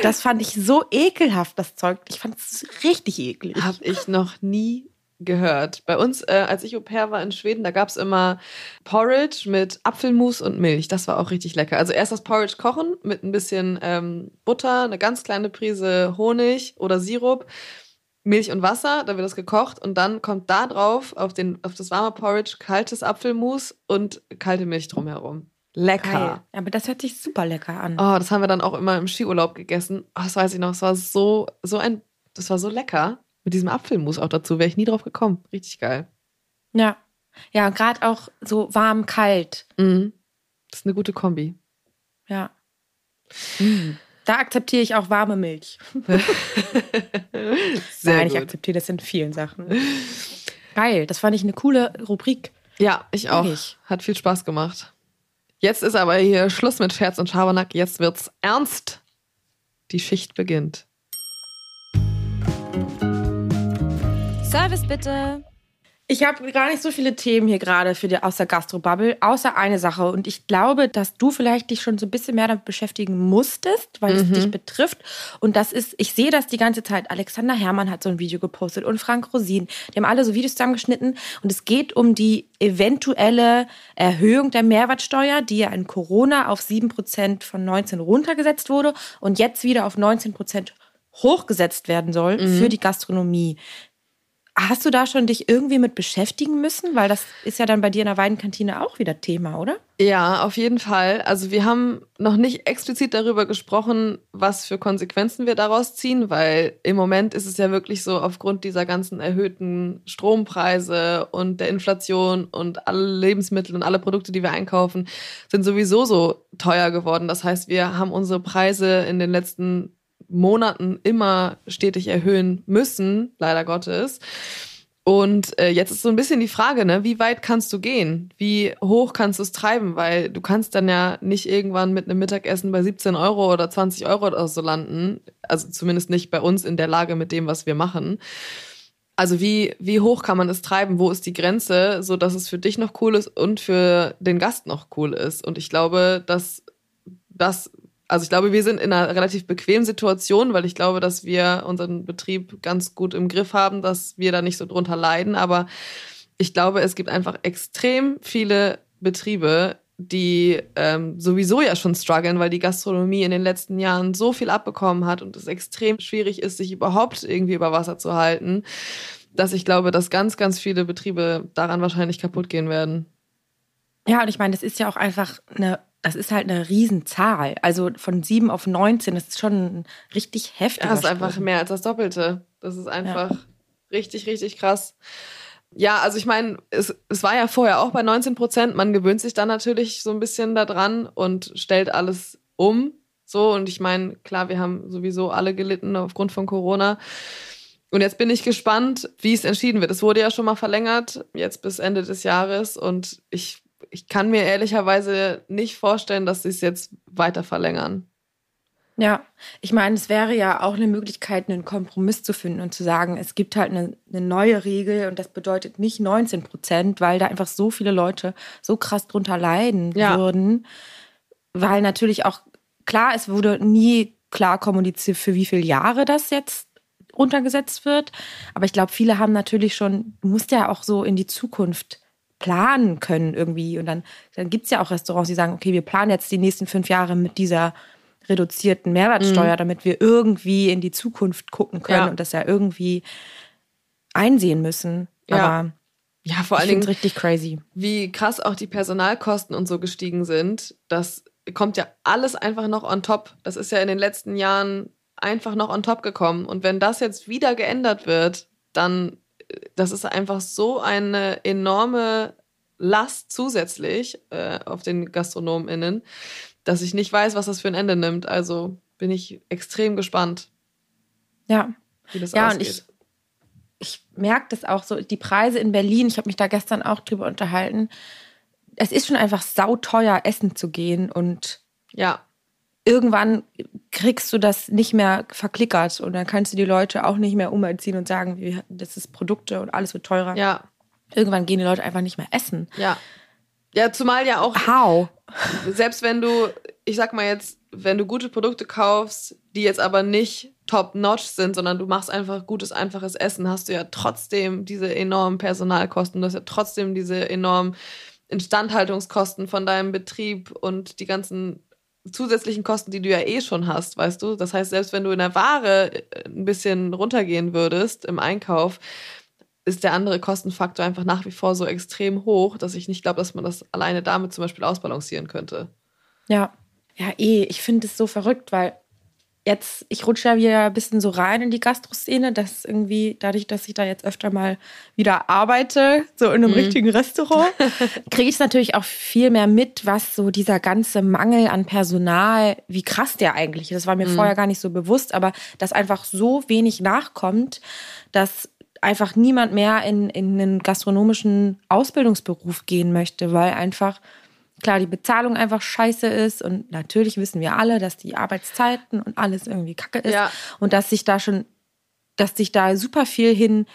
Das fand ich so ekelhaft, das Zeug. Ich fand es richtig eklig. Habe ich noch nie gehört. Bei uns, äh, als ich Au pair war in Schweden, da gab's immer Porridge mit Apfelmus und Milch. Das war auch richtig lecker. Also erst das Porridge kochen mit ein bisschen ähm, Butter, eine ganz kleine Prise Honig oder Sirup Milch und Wasser, dann wird das gekocht und dann kommt da drauf auf, den, auf das warme Porridge kaltes Apfelmus und kalte Milch drumherum. Lecker. Geil. Aber das hört sich super lecker an. Oh, das haben wir dann auch immer im Skiurlaub gegessen. Oh, das weiß ich noch. Es war so, so ein, das war so lecker. Mit diesem Apfelmus auch dazu wäre ich nie drauf gekommen. Richtig geil. Ja. Ja, gerade auch so warm, kalt. Mhm. Das ist eine gute Kombi. Ja. Da akzeptiere ich auch warme Milch. Sehr Nein, ich gut. akzeptiere das in vielen Sachen. Geil, das fand ich eine coole Rubrik. Ja, ich auch. Mag ich. Hat viel Spaß gemacht. Jetzt ist aber hier Schluss mit Scherz und Schabernack. Jetzt wird's ernst. Die Schicht beginnt. Service bitte. Ich habe gar nicht so viele Themen hier gerade für die aus der Gastrobubble, außer eine Sache. Und ich glaube, dass du vielleicht dich schon so ein bisschen mehr damit beschäftigen musstest, weil es dich betrifft. Und das ist, ich sehe das die ganze Zeit. Alexander Herrmann hat so ein Video gepostet und Frank Rosin. Die haben alle so Videos zusammengeschnitten. Und es geht um die eventuelle Erhöhung der Mehrwertsteuer, die ja in Corona auf 7% von 19 runtergesetzt wurde und jetzt wieder auf 19% hochgesetzt werden soll für die Gastronomie. Hast du da schon dich irgendwie mit beschäftigen müssen? Weil das ist ja dann bei dir in der Weidenkantine auch wieder Thema, oder? Ja, auf jeden Fall. Also wir haben noch nicht explizit darüber gesprochen, was für Konsequenzen wir daraus ziehen, weil im Moment ist es ja wirklich so, aufgrund dieser ganzen erhöhten Strompreise und der Inflation und alle Lebensmittel und alle Produkte, die wir einkaufen, sind sowieso so teuer geworden. Das heißt, wir haben unsere Preise in den letzten Monaten immer stetig erhöhen müssen, leider Gottes. Und äh, jetzt ist so ein bisschen die Frage, ne, wie weit kannst du gehen? Wie hoch kannst du es treiben? Weil du kannst dann ja nicht irgendwann mit einem Mittagessen bei 17 Euro oder 20 Euro oder so landen. Also zumindest nicht bei uns in der Lage mit dem, was wir machen. Also wie, wie hoch kann man es treiben? Wo ist die Grenze, so dass es für dich noch cool ist und für den Gast noch cool ist? Und ich glaube, dass das also ich glaube, wir sind in einer relativ bequemen Situation, weil ich glaube, dass wir unseren Betrieb ganz gut im Griff haben, dass wir da nicht so drunter leiden. Aber ich glaube, es gibt einfach extrem viele Betriebe, die ähm, sowieso ja schon strugglen, weil die Gastronomie in den letzten Jahren so viel abbekommen hat und es extrem schwierig ist, sich überhaupt irgendwie über Wasser zu halten, dass ich glaube, dass ganz, ganz viele Betriebe daran wahrscheinlich kaputt gehen werden. Ja, und ich meine, das ist ja auch einfach eine, das ist halt eine Riesenzahl. Also von 7 auf 19, das ist schon ein richtig heftiger Das ist einfach Sprung. mehr als das Doppelte. Das ist einfach richtig, richtig krass. Ja, also ich meine, es, es war ja vorher auch bei 19 Prozent. Man gewöhnt sich dann natürlich so ein bisschen daran und stellt alles um. So, und ich meine, klar, wir haben sowieso alle gelitten aufgrund von Corona. Und jetzt bin ich gespannt, wie es entschieden wird. Es wurde ja schon mal verlängert, jetzt bis Ende des Jahres. Und ich, ich kann mir ehrlicherweise nicht vorstellen, dass sie es jetzt weiter verlängern. Ja, ich meine, es wäre ja auch eine Möglichkeit, einen Kompromiss zu finden und zu sagen, es gibt halt eine, eine neue Regel und das bedeutet nicht 19 Prozent, weil da einfach so viele Leute so krass drunter leiden Ja. würden. Weil natürlich auch, klar, es wurde nie klar kommuniziert, für wie viele Jahre das jetzt runtergesetzt wird. Aber ich glaube, viele haben natürlich schon, du musst ja auch so in die Zukunft planen können irgendwie. Und dann, dann gibt es ja auch Restaurants, die sagen, okay, wir planen jetzt die nächsten fünf Jahre mit dieser reduzierten Mehrwertsteuer, damit wir irgendwie in die Zukunft gucken können Ja. und das ja irgendwie einsehen müssen. Ja. Aber Ja, vor allen Dingen, richtig crazy. wie krass auch die Personalkosten und so gestiegen sind, das kommt ja alles einfach noch on top. Das ist ja in den letzten Jahren einfach noch on top gekommen. Und wenn das jetzt wieder geändert wird, dann, das ist einfach so eine enorme Last zusätzlich äh, auf den GastronomInnen, dass ich nicht weiß, was das für ein Ende nimmt. Also bin ich extrem gespannt, Ja. wie das Ja, und ausgeht. ich, ich merke das auch so, die Preise in Berlin, ich habe mich da gestern auch drüber unterhalten. Es ist schon einfach sauteuer, essen zu gehen und ja, irgendwann kriegst du das nicht mehr verklickert und dann kannst du die Leute auch nicht mehr umerziehen und sagen, das ist Produkte und alles wird teurer. ja, Irgendwann gehen die Leute einfach nicht mehr essen. ja. Ja, zumal ja auch How? selbst wenn du, ich sag mal jetzt, wenn du gute Produkte kaufst, die jetzt aber nicht top-notch sind, sondern du machst einfach gutes, einfaches Essen, hast du ja trotzdem diese enormen Personalkosten, du hast ja trotzdem diese enormen Instandhaltungskosten von deinem Betrieb und die ganzen zusätzlichen Kosten, die du ja eh schon hast, weißt du? Das heißt, selbst wenn du in der Ware äh, ein bisschen runtergehen würdest im Einkauf, ist der andere Kostenfaktor einfach nach wie vor so extrem hoch, dass ich nicht glaube, dass man das alleine damit zum Beispiel ausbalancieren könnte. Ja, ja, eh. Ich finde es so verrückt, weil jetzt, ich rutsche ja wieder ein bisschen so rein in die Gastroszene, dass irgendwie, dadurch, dass ich da jetzt öfter mal wieder arbeite, so in einem mhm. richtigen Restaurant, kriege ich natürlich auch viel mehr mit, was so dieser ganze Mangel an Personal, wie krass der eigentlich ist. Das war mir mhm. vorher gar nicht so bewusst, aber dass einfach so wenig nachkommt, dass einfach niemand mehr in, in einen gastronomischen Ausbildungsberuf gehen möchte, weil einfach klar die Bezahlung einfach scheiße ist und natürlich wissen wir alle, dass die Arbeitszeiten und alles irgendwie kacke ist ja. und dass sich da schon, dass sich da super viel hin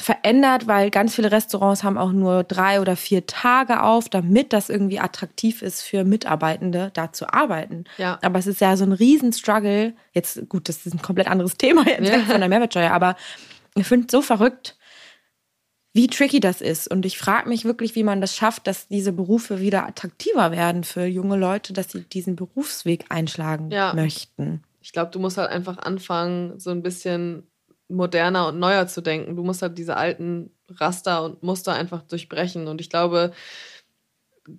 verändert, weil ganz viele Restaurants haben auch nur drei oder vier Tage auf, damit das irgendwie attraktiv ist für Mitarbeitende, da zu arbeiten. Ja. Aber es ist ja so ein Riesenstruggle. Jetzt, gut, das ist ein komplett anderes Thema jetzt ja. von der Mehrwertsteuer, aber ich finde es so verrückt, wie tricky das ist. Und ich frage mich wirklich, wie man das schafft, dass diese Berufe wieder attraktiver werden für junge Leute, dass sie diesen Berufsweg einschlagen ja. möchten. Ich glaube, du musst halt einfach anfangen, so ein bisschen moderner und neuer zu denken. Du musst halt diese alten Raster und Muster einfach durchbrechen. Und ich glaube,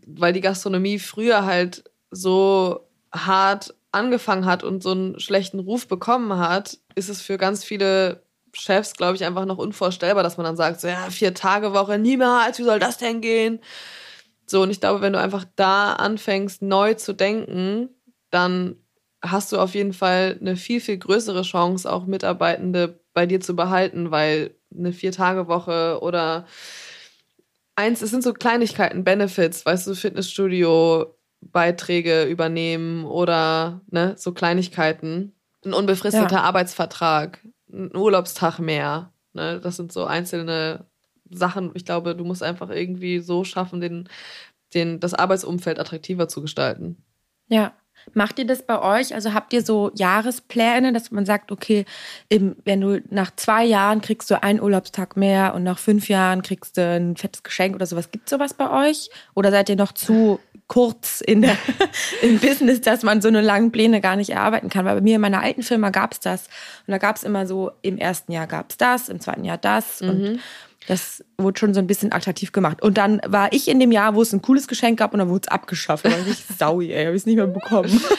weil die Gastronomie früher halt so hart angefangen hat und so einen schlechten Ruf bekommen hat, ist es für ganz viele Chefs, glaube ich, einfach noch unvorstellbar, dass man dann sagt, so, ja, vier Tage Woche, niemals, wie soll das denn gehen? So, und ich glaube, wenn du einfach da anfängst, neu zu denken, dann hast du auf jeden Fall eine viel, viel größere Chance, auch Mitarbeitende bei dir zu behalten, weil eine Vier-Tage-Woche oder eins, es sind so Kleinigkeiten, Benefits, weißt du, Fitnessstudio, Beiträge übernehmen oder ne, so Kleinigkeiten. Ein unbefristeter ja. Arbeitsvertrag, einen Urlaubstag mehr. Ne? Das sind so einzelne Sachen. Ich glaube, du musst einfach irgendwie so schaffen, den, den, das Arbeitsumfeld attraktiver zu gestalten. Ja. Macht ihr das bei euch? Also habt ihr so Jahrespläne, dass man sagt, okay, im, wenn du nach zwei Jahren kriegst du einen Urlaubstag mehr und nach fünf Jahren kriegst du ein fettes Geschenk oder sowas. Gibt es sowas bei euch? Oder seid ihr noch zu kurz in der, im Business, dass man so eine langen Pläne gar nicht erarbeiten kann. Weil bei mir in meiner alten Firma gab es das. Und da gab es immer so, im ersten Jahr gab es das, im zweiten Jahr das. Mhm. Und das wurde schon so ein bisschen attraktiv gemacht. Und dann war ich in dem Jahr, wo es ein cooles Geschenk gab und dann wurde es abgeschafft. Da war ich saui, ey, habe ich es nicht mehr bekommen.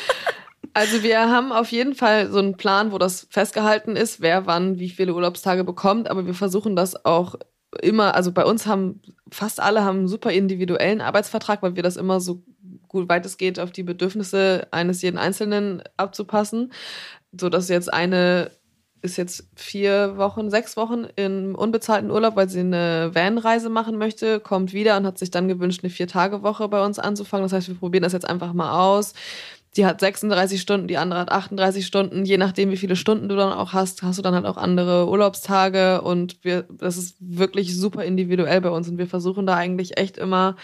Also wir haben auf jeden Fall so einen Plan, wo das festgehalten ist, wer wann wie viele Urlaubstage bekommt, aber wir versuchen das auch immer, also bei uns haben fast alle haben einen super individuellen Arbeitsvertrag, weil wir das immer so gut weit es geht auf die Bedürfnisse eines jeden Einzelnen abzupassen, so dass jetzt eine ist jetzt vier Wochen, sechs Wochen im unbezahlten Urlaub, weil sie eine Van-Reise machen möchte, kommt wieder und hat sich dann gewünscht, eine Vier-Tage-Woche bei uns anzufangen. Das heißt, wir probieren das jetzt einfach mal aus die hat 36 Stunden, die andere hat 38 Stunden. Je nachdem, wie viele Stunden du dann auch hast, hast du dann halt auch andere Urlaubstage und wir, das ist wirklich super individuell bei uns und wir versuchen da eigentlich echt immer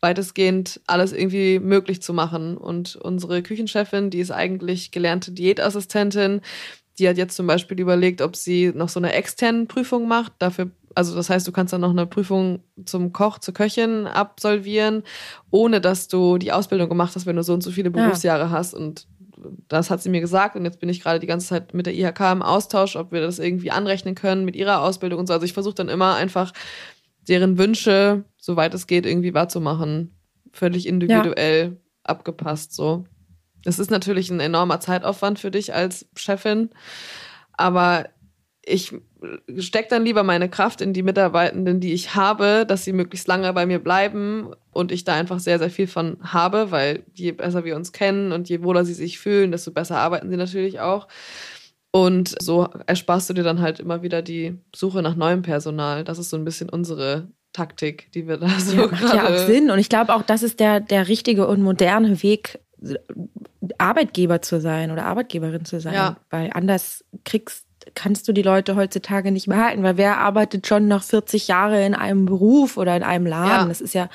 weitestgehend alles irgendwie möglich zu machen. Und unsere Küchenchefin, die ist eigentlich gelernte Diätassistentin, die hat jetzt zum Beispiel überlegt, ob sie noch so eine externe Prüfung macht. Dafür also das heißt, du kannst dann noch eine Prüfung zum Koch, zur Köchin absolvieren, ohne dass du die Ausbildung gemacht hast, wenn du so und so viele Berufsjahre ja. hast. Und das hat sie mir gesagt. Und jetzt bin ich gerade die ganze Zeit mit der IHK im Austausch, ob wir das irgendwie anrechnen können mit ihrer Ausbildung und so. Also ich versuche dann immer einfach deren Wünsche, soweit es geht, irgendwie wahrzumachen. Völlig individuell ja. abgepasst so. Das ist natürlich ein enormer Zeitaufwand für dich als Chefin. Aber ich stecke dann lieber meine Kraft in die Mitarbeitenden, die ich habe, dass sie möglichst lange bei mir bleiben und ich da einfach sehr, sehr viel von habe, weil je besser wir uns kennen und je wohler sie sich fühlen, desto besser arbeiten sie natürlich auch. Und so ersparst du dir dann halt immer wieder die Suche nach neuem Personal. Das ist so ein bisschen unsere Taktik, die wir da so ja, macht ja auch Sinn. Und ich glaube auch, das ist der, der richtige und moderne Weg, Arbeitgeber zu sein oder Arbeitgeberin zu sein. Ja. Weil anders kriegst kannst du die Leute heutzutage nicht mehr halten, weil wer arbeitet schon noch 40 Jahre in einem Beruf oder in einem Laden? Ja. Das ist ja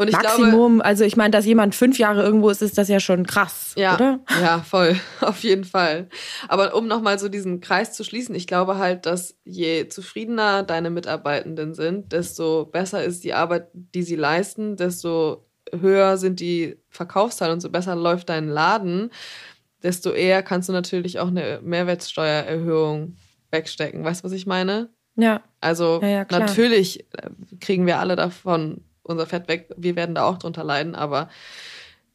und Maximum. Glaube, also ich meine, dass jemand fünf Jahre irgendwo ist, ist das ja schon krass, ja, oder? Ja, voll, auf jeden Fall. Aber um nochmal so diesen Kreis zu schließen, ich glaube halt, dass je zufriedener deine Mitarbeitenden sind, desto besser ist die Arbeit, die sie leisten, desto höher sind die Verkaufszahlen und so besser läuft dein Laden, desto eher kannst du natürlich auch eine Mehrwertsteuererhöhung wegstecken. Weißt du, was ich meine? Ja. Also Ja, ja, natürlich äh, kriegen wir alle davon unser Fett weg. Wir werden da auch drunter leiden, aber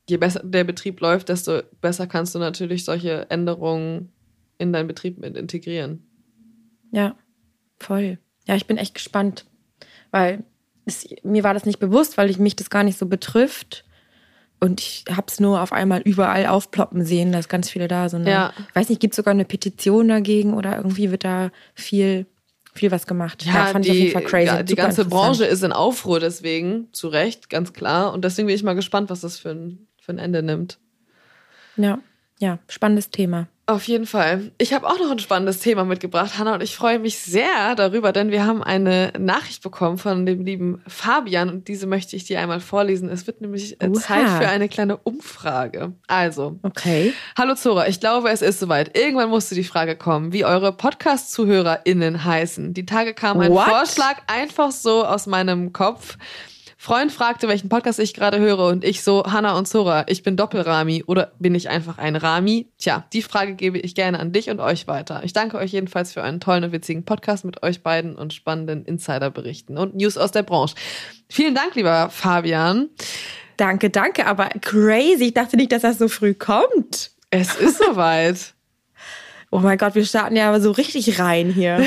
je besser der Betrieb läuft, desto besser kannst du natürlich solche Änderungen in deinen Betrieb mit integrieren. Ja, voll. Ja, ich bin echt gespannt, weil es, mir war das nicht bewusst, weil ich mich das gar nicht so betrifft. Und ich habe es nur auf einmal überall aufploppen sehen, dass ganz viele da sind. Ja. Ich weiß nicht, gibt es sogar eine Petition dagegen oder irgendwie wird da viel, viel was gemacht. fand ich auf jeden Fall crazy. ja, die ganze. Branche ist in Aufruhr deswegen, zu Recht, ganz klar. Und deswegen bin ich mal gespannt, was das für ein, für ein Ende nimmt. Ja, ja, spannendes Thema. Auf jeden Fall. Ich habe auch noch ein spannendes Thema mitgebracht, Hanna, und ich freue mich sehr darüber, denn wir haben eine Nachricht bekommen von dem lieben Fabian und diese möchte ich dir einmal vorlesen. Es wird nämlich äh, Oha. Zeit für eine kleine Umfrage. Also, Okay. Hallo Zora, ich glaube, es ist soweit. Irgendwann musste die Frage kommen, wie eure Podcast-ZuhörerInnen heißen. Die Tage kam ein What? Vorschlag einfach so aus meinem Kopf. Freund fragte, welchen Podcast ich gerade höre und ich so, Hanna und Zora, ich bin Doppelrami oder bin ich einfach ein Rami? Tja, die Frage gebe ich gerne an dich und euch weiter. Ich danke euch jedenfalls für einen tollen und witzigen Podcast mit euch beiden und spannenden Insiderberichten und News aus der Branche. Vielen Dank, lieber Fabian. Danke, danke, aber crazy. Ich dachte nicht, dass das so früh kommt. Es ist soweit. Oh mein Gott, wir starten ja aber so richtig rein hier.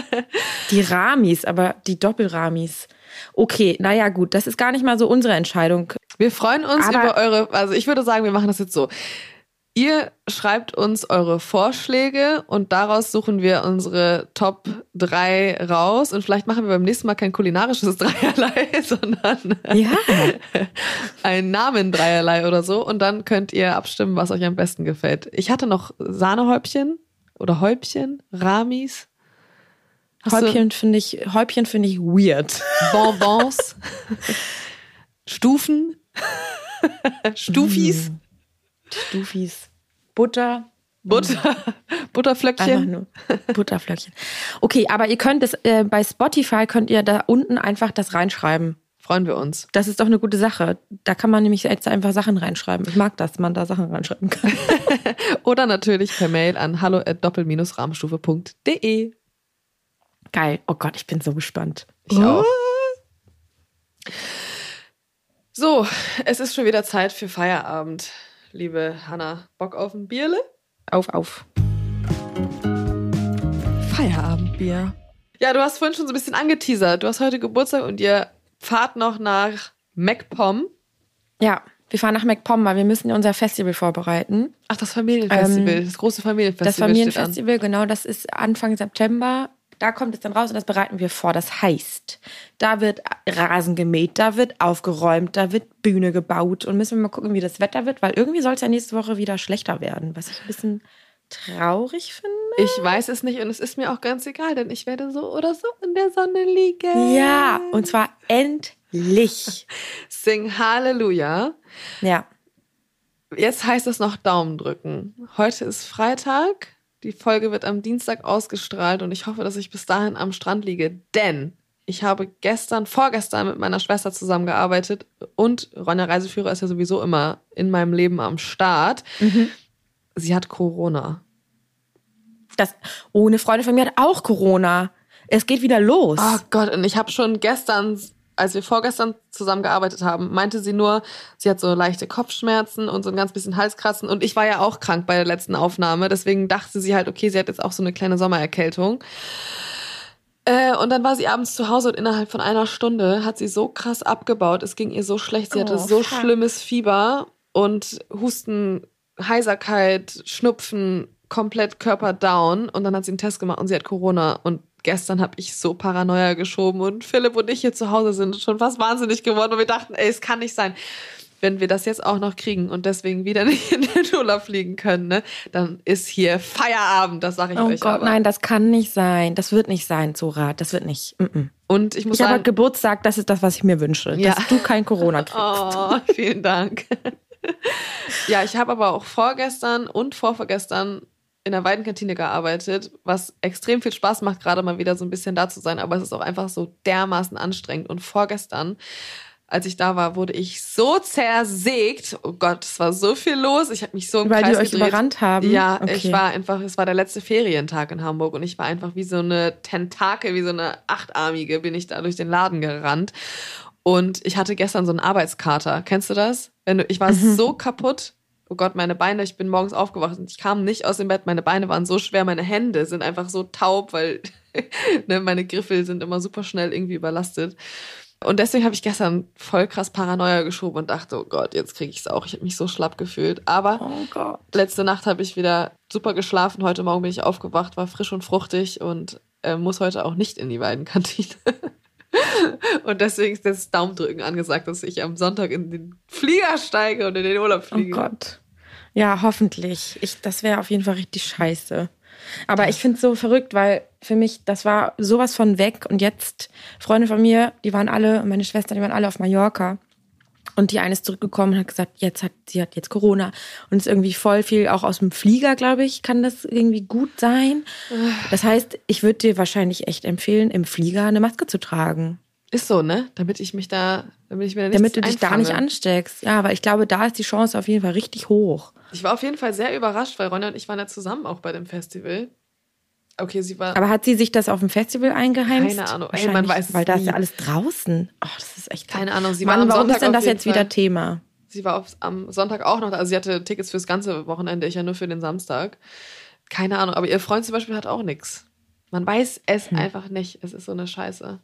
die Ramis, aber die Doppelramis. Okay, naja, gut, das ist gar nicht mal so unsere Entscheidung. Wir freuen uns Aber- über eure, also ich würde sagen, wir machen das jetzt so. Ihr schreibt uns eure Vorschläge und daraus suchen wir unsere Top 3 raus. Und vielleicht machen wir beim nächsten Mal kein kulinarisches Dreierlei, sondern Ja. ein Namen Dreierlei oder so. Und dann könnt ihr abstimmen, was euch am besten gefällt. Ich hatte noch Sahnehäubchen oder Häubchen, Ramis. Häubchen finde ich, Häubchen finde ich weird. Bonbons, Stufen, Stufis, Stufis. Butter. Butter, Einfach Butterflöckchen. Butterflöckchen. Okay, aber ihr könnt es, äh, bei Spotify könnt ihr da unten einfach das reinschreiben. Freuen wir uns. Das ist doch eine gute Sache. Da kann man nämlich jetzt einfach Sachen reinschreiben. Ich mag das, man da Sachen reinschreiben kann. Oder natürlich per Mail an hallo at doppel-rahmenstufe.de. Geil. Oh Gott, ich bin so gespannt. Ich auch. So, es ist schon wieder Zeit für Feierabend, liebe Hanna. Bock auf ein Bierle? Auf, auf. Feierabendbier. Ja, du hast vorhin schon so ein bisschen angeteasert. Du hast heute Geburtstag und ihr fahrt noch nach MacPom. Ja, wir fahren nach MacPom, weil wir müssen unser Festival vorbereiten. Ach, das Familienfestival, Ähm, das große Familienfestival. das Familienfestival, genau, das ist Anfang September. Da kommt es dann raus und das bereiten wir vor. Das heißt, da wird Rasen gemäht, da wird aufgeräumt, da wird Bühne gebaut und müssen wir mal gucken, wie das Wetter wird, weil irgendwie soll es ja nächste Woche wieder schlechter werden, was ich ein bisschen traurig finde. Ich weiß es nicht und es ist mir auch ganz egal, denn ich werde so oder so in der Sonne liegen. Ja, und zwar endlich. Sing Halleluja. Ja, Jetzt heißt es noch Daumen drücken. Heute ist Freitag. Die Folge wird am Dienstag ausgestrahlt und ich hoffe, dass ich bis dahin am Strand liege, denn ich habe gestern, vorgestern mit meiner Schwester zusammengearbeitet und Ronja Reiseführer ist ja sowieso immer in meinem Leben am Start. Sie hat Corona. das, oh, eine Freundin von mir hat auch Corona. Es geht wieder los. Oh Gott, und ich habe schon gestern, als wir vorgestern zusammengearbeitet haben, meinte sie nur, sie hat so leichte Kopfschmerzen und so ein ganz bisschen Halskratzen. Und ich war ja auch krank bei der letzten Aufnahme. Deswegen dachte sie halt, okay, sie hat jetzt auch so eine kleine Sommererkältung. Äh, und dann war sie abends zu Hause und innerhalb von einer Stunde hat sie so krass abgebaut. Es ging ihr so schlecht. Sie hatte Oh, so fuck. schlimmes Fieber und Husten, Heiserkeit, Schnupfen, komplett Körper down. Und dann hat sie einen Test gemacht und sie hat Corona. Und gestern habe ich so Paranoia geschoben und Philipp und ich hier zu Hause sind schon fast wahnsinnig geworden und wir dachten, ey, es kann nicht sein. Wenn wir das jetzt auch noch kriegen und deswegen wieder nicht in den Urlaub fliegen können, ne, dann ist hier Feierabend, das sage ich Oh euch Gott, aber. nein, das kann nicht sein. Das wird nicht sein, Zora. Das wird nicht. Mm -mm. Und ich muss Ich sagen, heute Geburtstag, das ist das, was ich mir wünsche. Ja. Dass du kein Corona kriegst. Oh, vielen Dank. ja, ich habe aber auch vorgestern und vorvergestern in der Weidenkantine gearbeitet, was extrem viel Spaß macht, gerade mal wieder so ein bisschen da zu sein, aber es ist auch einfach so dermaßen anstrengend. Und vorgestern als ich da war, wurde ich so zersägt. Oh Gott, es war so viel los. Ich habe mich so im Weil Kreis die euch gedreht. überrannt haben? Ja, Okay. ich war einfach, es war der letzte Ferientag in Hamburg und ich war einfach wie so eine Tentakel, wie so eine achtarmige, bin ich da durch den Laden gerannt. Und ich hatte gestern so einen Arbeitskater. Kennst du das? Wenn du, ich war Mhm. so kaputt. Oh Gott, meine Beine, ich bin morgens aufgewacht und ich kam nicht aus dem Bett. Meine Beine waren so schwer, meine Hände sind einfach so taub, weil ne, meine Griffel sind immer super schnell irgendwie überlastet. Und deswegen habe ich gestern voll krass Paranoia geschoben und dachte, oh Gott, jetzt kriege ich es auch. Ich habe mich so schlapp gefühlt. Aber Oh letzte Nacht habe ich wieder super geschlafen. Heute Morgen bin ich aufgewacht, war frisch und fruchtig und äh, muss heute auch nicht in die Weidenkantine. und deswegen ist das Daumendrücken angesagt, dass ich am Sonntag in den Flieger steige und in den Urlaub Oh fliege. Gott. Ja, hoffentlich. Ich, das wäre auf jeden Fall richtig scheiße. Aber ich finde es so verrückt, weil für mich, das war sowas von weg. Und jetzt, Freunde von mir, die waren alle, meine Schwester, die waren alle auf Mallorca. Und die eine ist zurückgekommen und hat gesagt, jetzt hat, sie hat jetzt Corona. Und ist irgendwie voll viel, auch aus dem Flieger, glaube ich, kann das irgendwie gut sein. Das heißt, ich würde dir wahrscheinlich echt empfehlen, im Flieger eine Maske zu tragen. Ist so, ne? Damit ich mich da, damit ich mir da Damit du dich da nicht einfange. ansteckst. Ja, aber ich glaube, da ist die Chance auf jeden Fall richtig hoch. Ich war auf jeden Fall sehr überrascht, weil Ronja und ich waren ja zusammen auch bei dem Festival. Okay, sie war. Aber hat sie sich das auf dem Festival eingeheimst? Keine Ahnung. Ey, man weiß es Weil da ist ja alles draußen. Oh, das ist echt Keine Ahnung, sie war Mann, am warum Sonntag ist denn das jetzt wieder Fall- Thema? Sie war auf, am Sonntag auch noch, also sie hatte Tickets fürs ganze Wochenende, ich ja nur für den Samstag. Keine Ahnung, aber ihr Freund zum Beispiel hat auch nichts. Man weiß es Hm. einfach nicht. Es ist so eine Scheiße.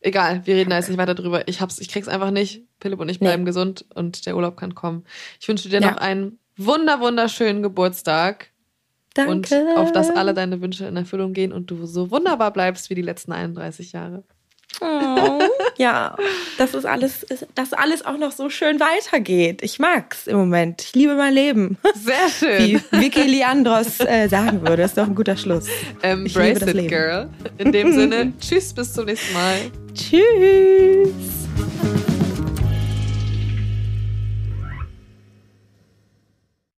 Egal, wir reden da jetzt nicht weiter drüber. Ich hab's, ich krieg's einfach nicht. Philipp und ich Nee. bleiben gesund und der Urlaub kann kommen. Ich wünsche dir Ja. noch einen wunder, wunderschönen Geburtstag Danke. und auf dass alle deine Wünsche in Erfüllung gehen und du so wunderbar bleibst wie die letzten 31 Jahre. Oh, ja, das ist alles, dass alles auch noch so schön weitergeht. Ich mag's im Moment. Ich liebe mein Leben. Sehr schön. Wie Vicky Leandros äh, sagen würde. ist doch ein guter Schluss. Embrace das it, Leben. girl. In dem Sinne, tschüss, bis zum nächsten Mal. Tschüss.